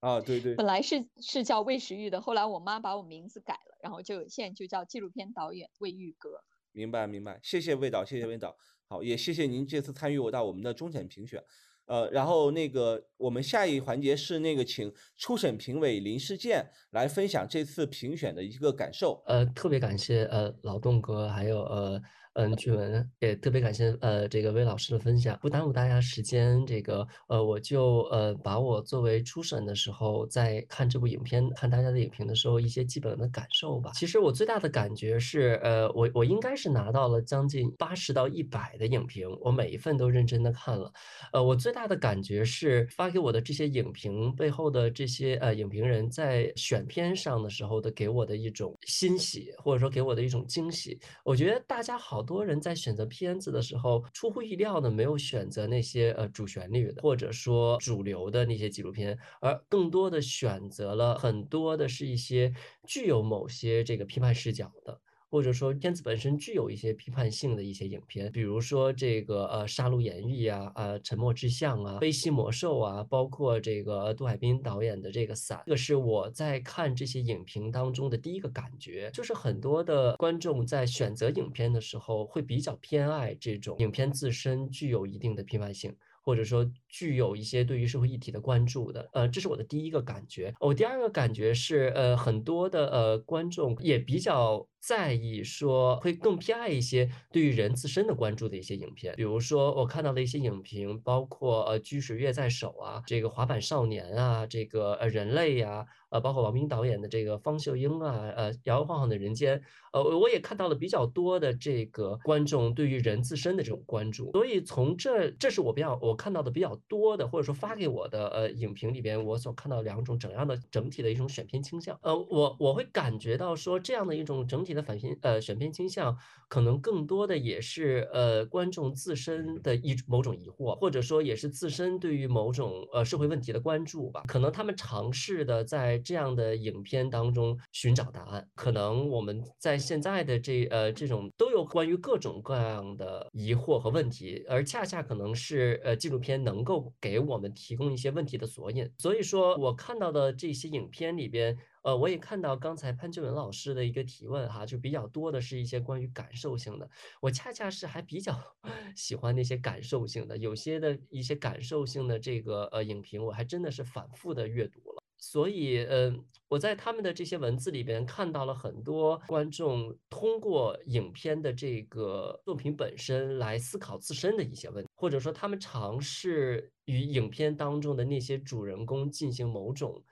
啊，对对，本来是是叫魏时玉的，后来我妈把我名字改了，然后就现在就叫纪录片导演魏玉哥。明白明白，谢谢魏导，谢谢魏导。好，也谢谢您这次参与我到我们的终审评选。呃，然后那个我们下一环节是那个请初审评委林世健来分享这次评选的一个感受。呃，特别感谢呃劳动哥，还有呃。嗯，俊文也特别感谢呃这个魏老师的分享，不耽误大家时间，这个呃我就呃把我作为初审的时候在看这部影片、看大家的影评的时候一些基本的感受吧。其实我最大的感觉是，呃我我应该是拿到了将近八十到一百的影评，我每一份都认真的看了。呃，我最大的感觉是发给我的这些影评背后的这些呃影评人在选片上的时候的给我的一种欣喜，或者说给我的一种惊喜。我觉得大家好。好多人在选择片子的时候，出乎意料的没有选择那些呃主旋律的，或者说主流的那些纪录片，而更多的选择了很多的是一些具有某些这个批判视角的。或者说片子本身具有一些批判性的一些影片，比如说这个呃《杀戮演绎》啊，呃《沉默之象》啊，《悲喜魔兽》啊，包括这个杜海滨导演的这个《伞》，这个是我在看这些影评当中的第一个感觉，就是很多的观众在选择影片的时候会比较偏爱这种影片自身具有一定的批判性。或者说具有一些对于社会议题的关注的，呃，这是我的第一个感觉。我第二个感觉是，呃，很多的呃观众也比较在意，说会更偏爱一些对于人自身的关注的一些影片。比如说我看到的一些影评，包括呃《居水月在手》啊，这个《滑板少年》啊，这个呃人类呀。呃，包括王冰导演的这个方秀英啊，呃，摇摇晃晃的人间，呃，我也看到了比较多的这个观众对于人自身的这种关注，所以从这，这是我比较我看到的比较多的，或者说发给我的呃影评里边，我所看到两种怎样的整体的一种选片倾向，呃，我我会感觉到说这样的一种整体的反片呃选片倾向，可能更多的也是呃观众自身的一某种疑惑，或者说也是自身对于某种呃社会问题的关注吧，可能他们尝试的在。这样的影片当中寻找答案，可能我们在现在的这呃这种都有关于各种各样的疑惑和问题，而恰恰可能是呃纪录片能够给我们提供一些问题的索引。所以说我看到的这些影片里边，呃，我也看到刚才潘俊文老师的一个提问哈，就比较多的是一些关于感受性的。我恰恰是还比较 喜欢那些感受性的，有些的一些感受性的这个呃影评，我还真的是反复的阅读了。所以，呃，我在他们的这些文字里边看到了很多观众通过影片的这个作品本身来思考自身的一些问题，或者说他们尝试与影片当中的那些主人公进行某种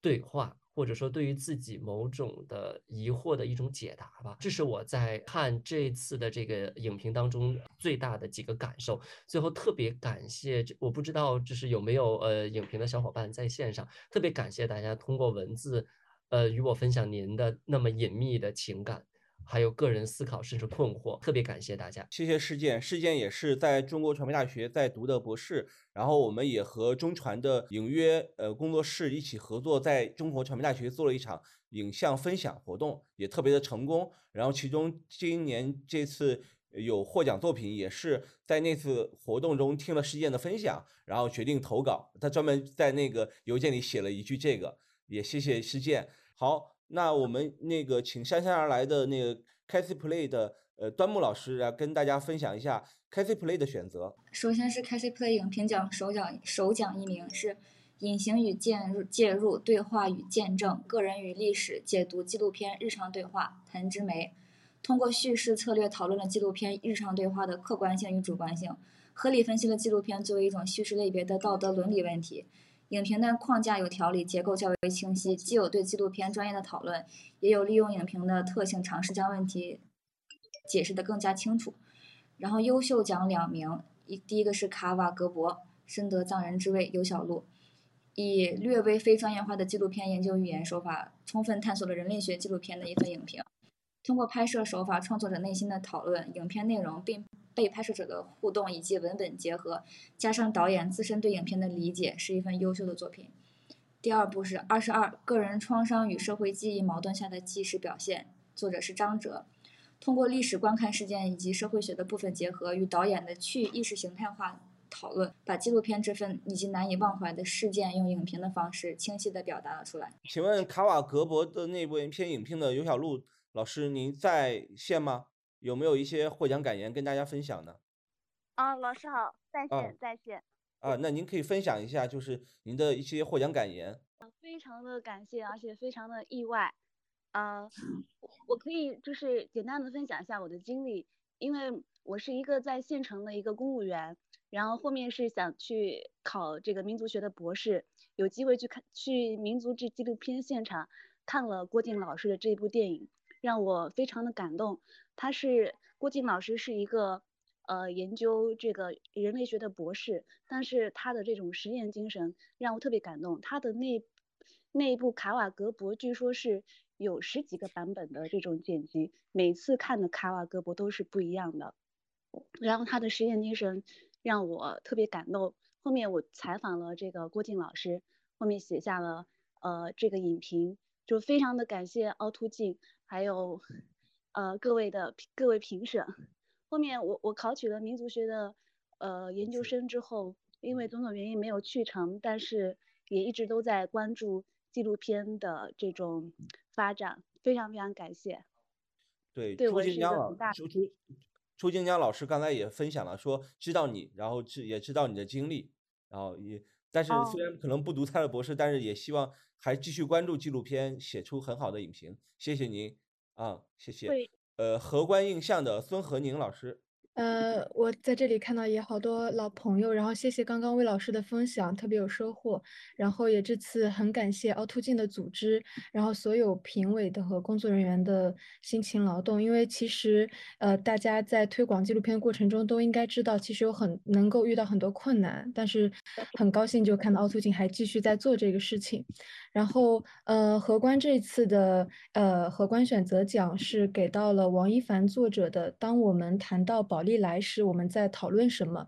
对话。或者说对于自己某种的疑惑的一种解答吧，这是我在看这次的这个影评当中最大的几个感受。最后特别感谢，我不知道就是有没有呃影评的小伙伴在线上，特别感谢大家通过文字，呃与我分享您的那么隐秘的情感。还有个人思考甚至困惑，特别感谢大家。谢谢事件，事件也是在中国传媒大学在读的博士，然后我们也和中传的影约呃工作室一起合作，在中国传媒大学做了一场影像分享活动，也特别的成功。然后其中今年这次有获奖作品，也是在那次活动中听了事件的分享，然后决定投稿。他专门在那个邮件里写了一句这个，也谢谢事件。好。那我们那个请姗姗而来的那个 Casey Play 的呃端木老师来跟大家分享一下 Casey Play 的选择。首先是 Casey Play 影评奖首奖首奖一名是隐形与介入介入对话与见证个人与历史解读纪录片日常对话谭之梅，通过叙事策略讨论了纪录片日常对话的客观性与主观性，合理分析了纪录片作为一种叙事类别的道德伦理问题。影评的框架有条理，结构较为清晰，既有对纪录片专业的讨论，也有利用影评的特性尝试将问题解释得更加清楚。然后优秀奖两名，一第一个是卡瓦格博，深得藏人之味，有小路，以略微非专业化的纪录片研究语言手法，充分探索了人类学纪录片的一份影评。通过拍摄手法、创作者内心的讨论，影片内容并。被拍摄者的互动以及文本结合，加上导演自身对影片的理解，是一份优秀的作品。第二部是二十二个人创伤与社会记忆矛盾下的纪实表现，作者是张哲。通过历史观看事件以及社会学的部分结合，与导演的去意识形态化讨论，把纪录片这份以及难以忘怀的事件，用影评的方式清晰地表达了出来。请问卡瓦格博的那部影片影评的尤小璐老师，您在线吗？有没有一些获奖感言跟大家分享呢？啊，老师好，在啊线在线。啊，那您可以分享一下，就是您的一些获奖感言。啊非常的感谢，而且非常的意外。呃，我我可以就是简单的分享一下我的经历，因为我是一个在县城的一个公务员，然后后面是想去考这个民族学的博士，有机会去看去民族志纪录片现场看了郭靖老师的这部电影，让我非常的感动。他是郭靖老师是一个呃研究这个人类学的博士，但是他的这种实验精神让我特别感动。他的那那一部卡瓦格博据说是有十几个版本的这种剪辑，每次看的卡瓦格博都是不一样的。然后他的实验精神让我特别感动。后面我采访了这个郭靖老师，后面写下了呃这个影评，就非常的感谢凹凸镜，还有呃各位的各位评审。后面我我考取了民族学的呃研究生之后，因为种种原因没有去成，但是也一直都在关注纪录片的这种发展，非常非常感谢。对，对我是一个很大朱静江老师刚才也分享了，说知道你，然后知也知道你的经历，然后也，但是哦虽然可能不读他的博士，但是也希望还继续关注纪录片，写出很好的影评。谢谢您啊，谢谢。会呃，荷官印象的孙和宁老师，呃，我在这里看到也好多老朋友，然后谢谢刚刚魏老师的分享，特别有收获。然后也这次很感谢凹凸镜的组织，然后所有评委的和工作人员的辛勤劳动。因为其实呃，大家在推广纪录片过程中都应该知道，其实有很能够遇到很多困难，但是很高兴就看到凹凸镜还继续在做这个事情。然后，呃，荷官这次的呃荷官选择奖是给到了王一凡作者的《当我们谈到宝丽来时，我们在讨论什么》。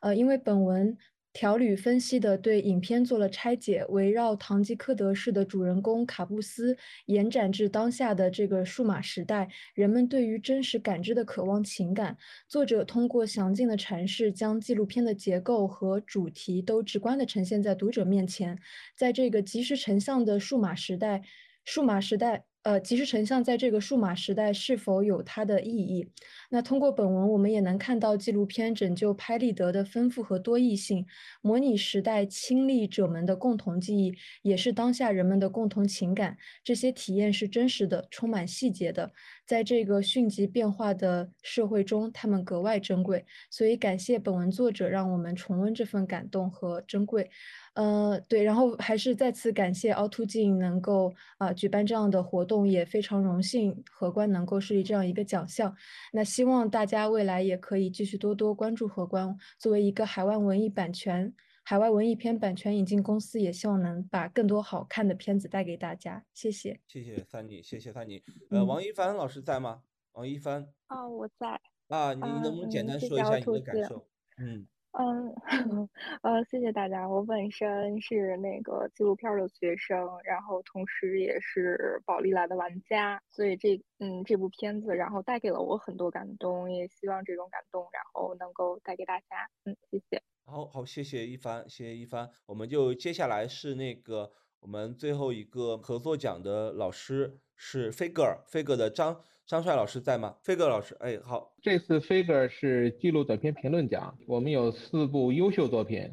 呃，因为本文条理分析的对影片做了拆解，围绕堂吉诃德式的主人公卡布斯延展至当下的这个数码时代，人们对于真实感知的渴望情感。作者通过详尽的阐释，将纪录片的结构和主题都直观地呈现在读者面前。在这个即时成像的数码时代，数码时代，呃，即时成像在这个数码时代是否有它的意义？那通过本文，我们也能看到纪录片拯救拍立得的丰富和多义性，模拟时代亲历者们的共同记忆，也是当下人们的共同情感。这些体验是真实的，充满细节的，在这个迅疾变化的社会中，他们格外珍贵。所以，感谢本文作者，让我们重温这份感动和珍贵。呃，对，然后还是再次感谢凹凸镜能够啊、举办这样的活动，也非常荣幸荷官能够设立这样一个奖项。那希望大家未来也可以继续多多关注荷官，作为一个海外文艺版权、海外文艺片版权引进公司，也希望能把更多好看的片子带给大家。谢谢。谢谢三妮，谢谢三妮。呃，嗯王一凡老师在吗？王一凡哦，我在。啊，你能不能简嗯单说一下你的感受？嗯，嗯，嗯 呃，谢谢大家。我本身是那个纪录片的学生，然后同时也是宝丽来的玩家，所以这嗯这部片子，然后带给了我很多感动，也希望这种感动，然后能够带给大家。嗯，谢谢。好好，谢谢一帆，谢谢一帆。我们就接下来是那个我们最后一个合作奖的老师是飞格尔，飞格的张张帅老师在吗？飞格老师，哎，好，这次 Figure 是纪录短片评论奖，我们有四部优秀作品，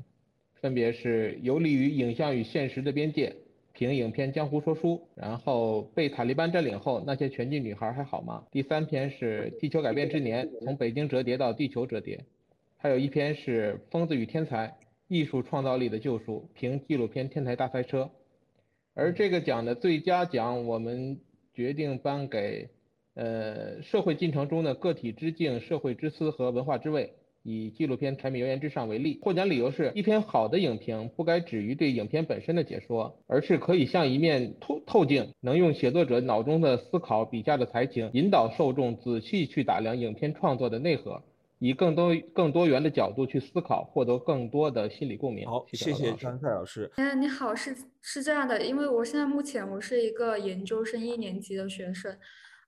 分别是《游离于影像与现实的边界》、评影片《江湖说书》，然后被塔利班占领后那些拳击女孩还好吗？第三篇是《地球改变之年》，从北京折叠到地球折叠，还有一篇是《疯子与天才：艺术创造力的救赎》，评纪录片《天才大赛车》。而这个奖的最佳奖，我们决定颁给。呃，社会进程中的个体之境、社会之思和文化之味，以纪录片《柴米油盐之上》为例。获奖理由是一篇好的影评不该止于对影片本身的解说，而是可以像一面透透镜，能用写作者脑中的思考、笔下的才情，引导受众仔细去打量影片创作的内核，以更多更多元的角度去思考，获得更多的心理共鸣。好，谢谢张帅老师。哎，你好，是是这样的，因为我现在目前我是一个研究生一年级的学生，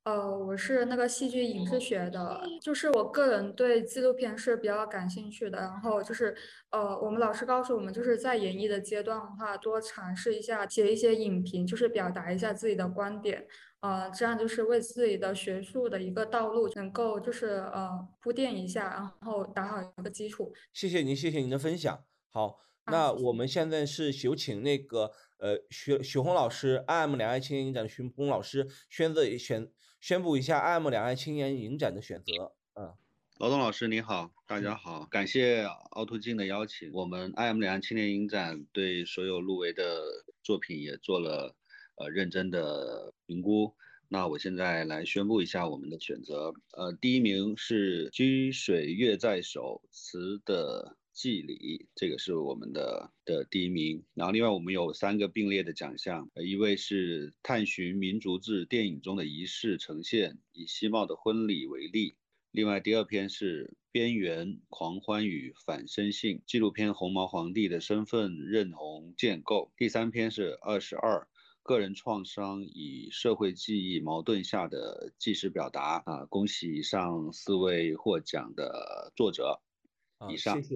呃，我是那个戏剧影视学的，就是我个人对纪录片是比较感兴趣的。然后就是呃，我们老师告诉我们，就是在演绎的阶段的话，多尝试一下写一些影评，就是表达一下自己的观点。呃，这样就是为自己的学术的一个道路能够就是呃铺垫一下，然后打好一个基础。谢谢您，谢谢您的分享。好，那我们现在是有请那个呃徐徐红老师，IM 两岸青年影展的徐红老师宣择选宣布一下 IM 两岸青年影展的选择。嗯，劳动老师你好，大家好，感谢凹凸镜的邀请，我们 IM 两岸青年影展对所有入围的作品也做了呃认真的评估。那我现在来宣布一下我们的选择，呃，第一名是《居水月在手》词的祭礼，这个是我们的的第一名。然后另外我们有三个并列的奖项，呃，一位是探寻民族志电影中的仪式呈现，以西茂的婚礼为例。另外第二篇是边缘狂欢与反身性纪录片《红毛皇帝的身份认同建构》。第三篇是二十二。个人创伤与社会记忆矛盾下的纪实表达啊！恭喜以上四位获奖的作者。以上，谢谢，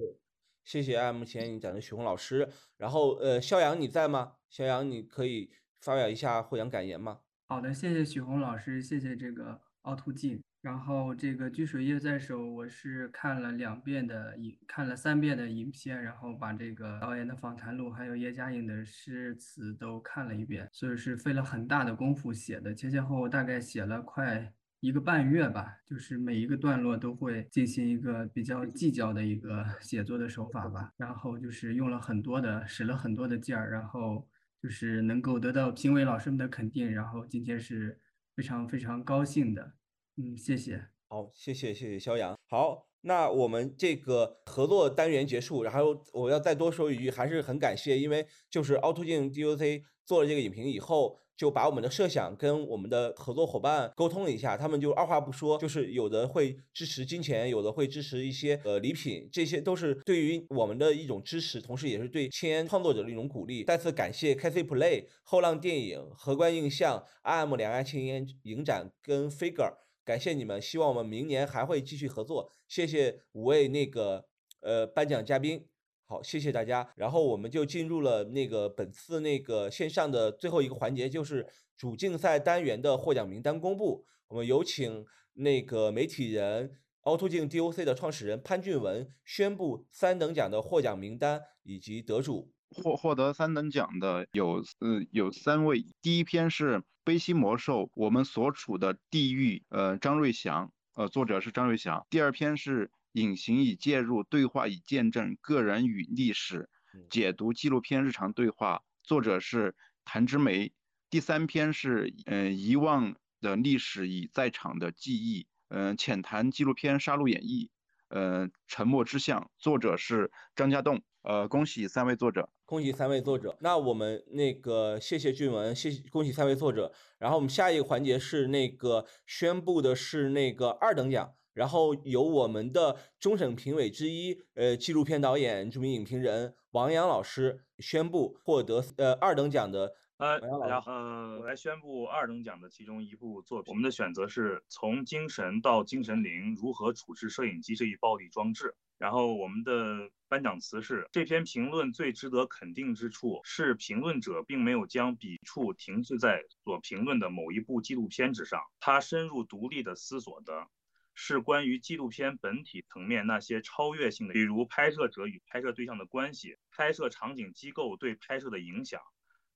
谢谢 M 前你讲的许红老师。然后，呃，肖阳你在吗？肖阳，你可以发表一下获奖感言吗？好的，谢谢许红老师，谢谢这个凹凸镜。然后这个《居水月在手》，我是看了两遍的影，看了三遍的影片，然后把这个导演的访谈录，还有叶嘉莹的诗词都看了一遍，所以是费了很大的功夫写的，前前后后大概写了快一个半月吧，就是每一个段落都会进行一个比较计较的一个写作的手法吧，然后就是用了很多的，使了很多的劲儿，然后就是能够得到评委老师们的肯定，然后今天是非常非常高兴的。嗯，谢谢。好，谢谢谢谢肖阳。好，那我们这个合作单元结束，然后我要再多说一句，还是很感谢，因为就是凹凸镜 DOC 做了这个影评以后。就把我们的设想跟我们的合作伙伴沟通了一下，他们就二话不说，就是有的会支持金钱，有的会支持一些呃礼品，这些都是对于我们的一种支持，同时也是对青年创作者的一种鼓励。再次感谢 KC Play、后浪电影、荷官印象、IM 两岸青年影展跟 Figure，感谢你们，希望我们明年还会继续合作。谢谢五位那个呃颁奖嘉宾。好，谢谢大家。然后我们就进入了那个本次那个线上的最后一个环节，就是主竞赛单元的获奖名单公布。我们有请那个媒体人凹凸镜 DOC 的创始人潘俊文宣布三等奖的获奖名单以及得主。获获得三等奖的有呃有三位，第一篇是《悲心魔兽：我们所处的地狱》，呃张瑞祥，呃作者是张瑞祥。第二篇是。隐形已介入，对话已见证，个人与历史解读纪录片日常对话，作者是谭之梅。第三篇是嗯遗忘的历史与在场的记忆，嗯浅谈纪录片《杀戮演绎》，呃沉默之象，作者是张家栋。呃，恭喜三位作者，恭喜三位作者。那我们那个谢谢俊文，谢谢恭喜三位作者。然后我们下一个环节是那个宣布的是那个二等奖。然后由我们的终审评委之一，呃，纪录片导演、著名影评人王阳老师宣布获得呃二等奖的。呃，大家好，呃，我来宣布二等奖的其中一部作品。我们的选择是从精神到精神灵，如何处置摄影机这一暴力装置。然后我们的颁奖词是：这篇评论最值得肯定之处是，评论者并没有将笔触停滞在所评论的某一部纪录片之上，他深入独立的思索的。是关于纪录片本体层面那些超越性的，比如拍摄者与拍摄对象的关系、拍摄场景机构对拍摄的影响、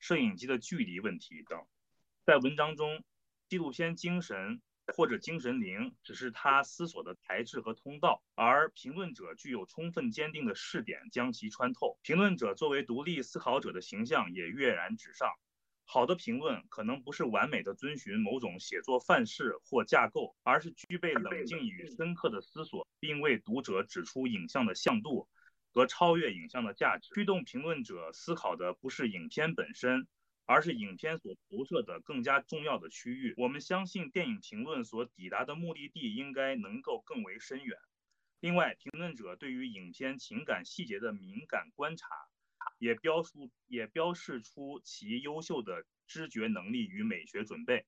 摄影机的距离问题等。在文章中，纪录片精神或者精神灵只是他思索的材质和通道，而评论者具有充分坚定的视点将其穿透。评论者作为独立思考者的形象也跃然纸上。好的评论可能不是完美的遵循某种写作范式或架构，而是具备冷静与深刻的思索，并为读者指出影像的向度和超越影像的价值。驱动评论者思考的不是影片本身，而是影片所投射的更加重要的区域。我们相信电影评论所抵达的目的地应该能够更为深远。另外，评论者对于影片情感细节的敏感观察，也标出也标示出其优秀的知觉能力与美学准备。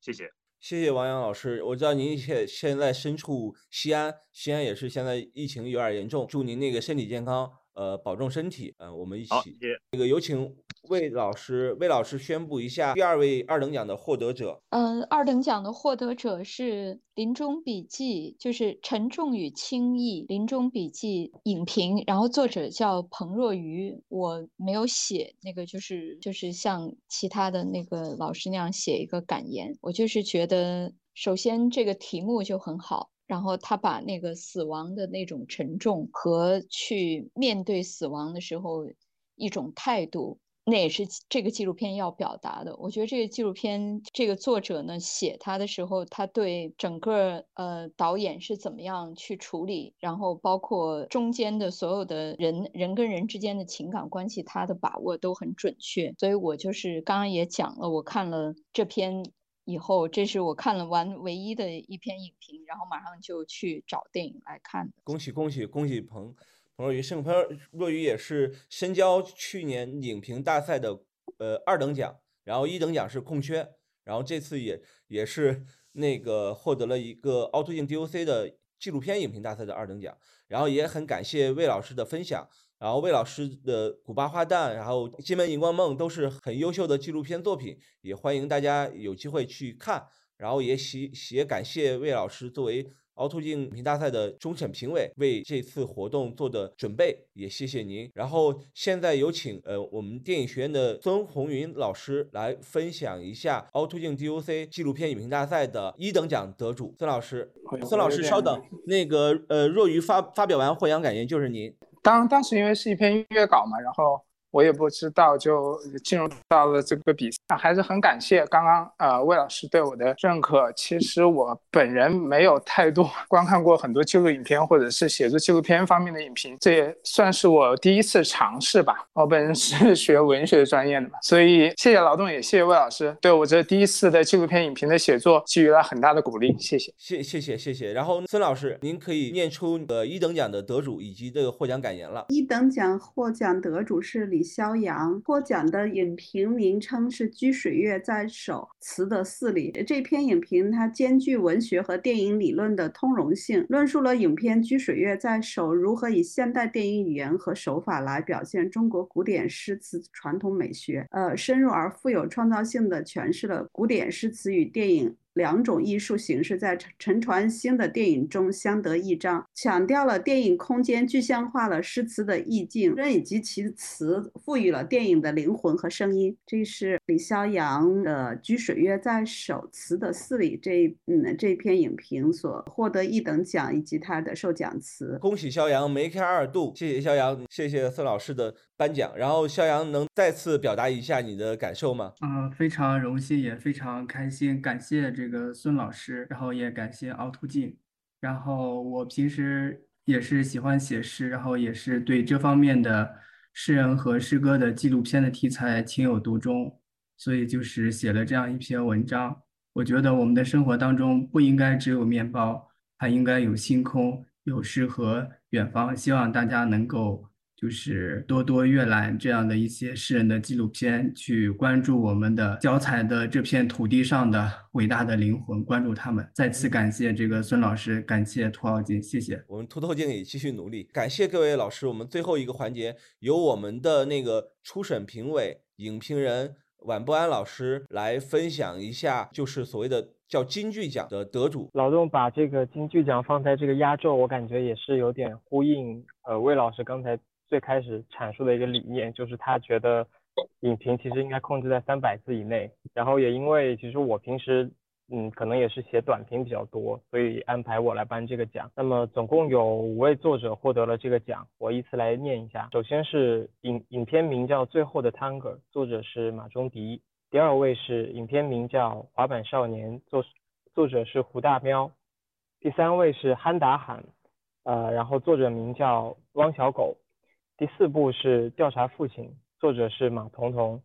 谢谢。谢谢王洋老师，我知道您现现在身处西安，西安也是现在疫情有点严重，祝您那个身体健康，呃，保重身体，呃，我们一起。那个有请魏老师，魏老师宣布一下第二位二等奖的获得者。嗯，二等奖的获得者是《临终笔记》，就是沉重与轻易《临终笔记》影评，然后作者叫彭若愚，我没有写那个，就是就是像其他的那个老师那样写一个感言，我就是觉得，首先这个题目就很好，然后他把那个死亡的那种沉重和去面对死亡的时候一种态度。那也是这个纪录片要表达的。我觉得这个纪录片这个作者呢写他的时候，他对整个呃导演是怎么样去处理，然后包括中间的所有的人人跟人之间的情感关系，他的把握都很准确。所以我就是刚刚也讲了，我看了这篇以后，这是我看了完唯一的一篇影评，然后马上就去找电影来看。恭喜恭喜恭喜彭！彭若愚，盛彭若愚也是深交去年影评大赛的呃二等奖，然后一等奖是空缺，然后这次也也是那个获得了一个凹凸镜 DOC 的纪录片影评大赛的二等奖，然后也很感谢魏老师的分享，然后魏老师的《古巴花旦》，然后《金门荧光梦》都是很优秀的纪录片作品，也欢迎大家有机会去看，然后也喜也感谢魏老师作为。凹凸镜影评大赛的终审评委为这次活动做的准备，也谢谢您。然后现在有请呃我们电影学院的孙红云老师来分享一下凹凸镜 DOC 纪录片影评大赛的一等奖得主孙老师。孙老师稍等，那个呃若愚发发表完获奖感言就是您。当当时因为是一篇音乐稿嘛，然后。我也不知道，就进入到了这个比赛，还是很感谢刚刚呃魏老师对我的认可。其实我本人没有太多观看过很多纪录影片，或者是写作纪录片方面的影评，这也算是我第一次尝试吧。我本人是 学文学专业的嘛，所以谢谢劳动，也谢谢魏老师对我这第一次的纪录片影评的写作给予了很大的鼓励。谢谢，谢谢谢谢谢。然后孙老师，您可以念出呃一等奖的得主以及这个获奖感言了。一等奖获奖得主是李。肖阳获奖的影评名称是《掬水月在手：词的四里》。这篇影评它兼具文学和电影理论的通融性，论述了影片《掬水月在手》如何以现代电影语言和手法来表现中国古典诗词传统美学，呃，深入而富有创造性的诠释了古典诗词与电影。两种艺术形式在陈陈传兴的电影中相得益彰，强调了电影空间具象化了诗词的意境，以及其词赋予了电影的灵魂和声音。这是李逍遥的《掬水月在手：词的四里》这嗯这篇影评所获得一等奖以及他的授奖词。恭喜逍遥梅开二度，谢谢逍遥，谢谢孙老师的颁奖。然后逍遥能再次表达一下你的感受吗？嗯，非常荣幸，也非常开心，感谢这。这个孙老师，然后也感谢凹凸镜，然后我平时也是喜欢写诗，然后也是对这方面的诗人和诗歌的纪录片的题材情有独钟，所以就是写了这样一篇文章。我觉得我们的生活当中不应该只有面包，还应该有星空、有诗和远方。希望大家能够。就是多多阅览这样的一些诗人的纪录片，去关注我们的脚踩的这片土地上的伟大的灵魂，关注他们。再次感谢这个孙老师，感谢涂浩金，谢谢。我们凸透镜也继续努力，感谢各位老师。我们最后一个环节由我们的那个初审评委、影评人晚不安老师来分享一下，就是所谓的叫金句奖的得主。老邓把这个金句奖放在这个压轴，我感觉也是有点呼应呃魏老师刚才。最开始阐述的一个理念就是他觉得影评其实应该控制在三百字以内，然后也因为其实我平时嗯可能也是写短评比较多，所以安排我来颁这个奖。那么总共有五位作者获得了这个奖，我依次来念一下。首先是影影片名叫《最后的 Tango》，作者是马中迪。第二位是影片名叫《滑板少年》，作作者是胡大喵。第三位是憨达喊，呃，然后作者名叫汪小狗。第四部是调查父亲，作者是马彤彤。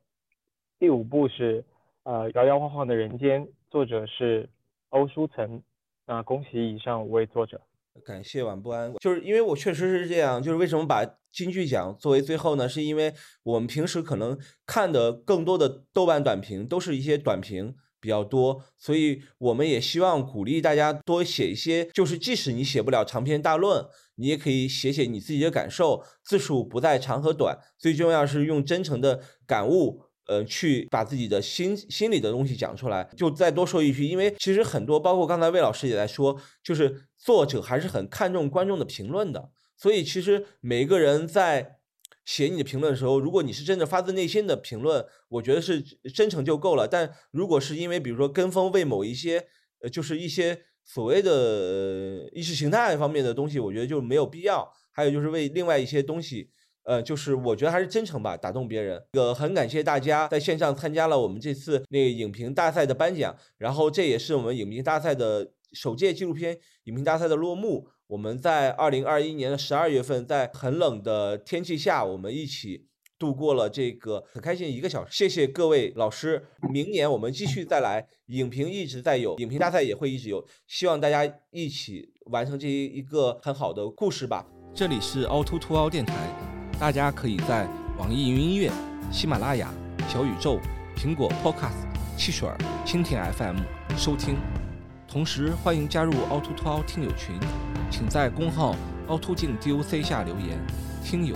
第五部是呃摇摇晃晃的人间，作者是欧舒岑。那恭喜以上五位作者。感谢晚不安，就是因为我确实是这样，就是为什么把金剧奖作为最后呢？是因为我们平时可能看的更多的豆瓣短评都是一些短评比较多，所以我们也希望鼓励大家多写一些，就是即使你写不了长篇大论，你也可以写写你自己的感受，字数不在长和短，最重要是用真诚的感悟。呃，去把自己的心心里的东西讲出来。就再多说一句，因为其实很多，包括刚才魏老师也在说，就是作者还是很看重观众的评论的。所以其实每一个人在写你的评论的时候，如果你是真的发自内心的评论，我觉得是真诚就够了。但如果是因为比如说跟风为某一些，呃，就是一些所谓的意识形态方面的东西，我觉得就没有必要。还有就是为另外一些东西。呃，就是我觉得还是真诚吧，打动别人。个，很感谢大家在线上参加了我们这次那个影评大赛的颁奖，然后这也是我们影评大赛的首届纪录片影评大赛的落幕。我们在二零二一年的十二月份，在很冷的天气下，我们一起度过了这个很开心一个小时。谢谢各位老师，明年我们继续再来，影评一直在有，影评大赛也会一直有，希望大家一起完成这一个很好的故事吧。这里是凹凸凸凹电台。大家可以在网易云音乐、喜马拉雅、小宇宙、苹果 Podcast、汽水儿、蜻蜓 FM 收听。同时，欢迎加入凹凸凸凹听友群，请在公号凹凸镜 DOC 下留言。听友，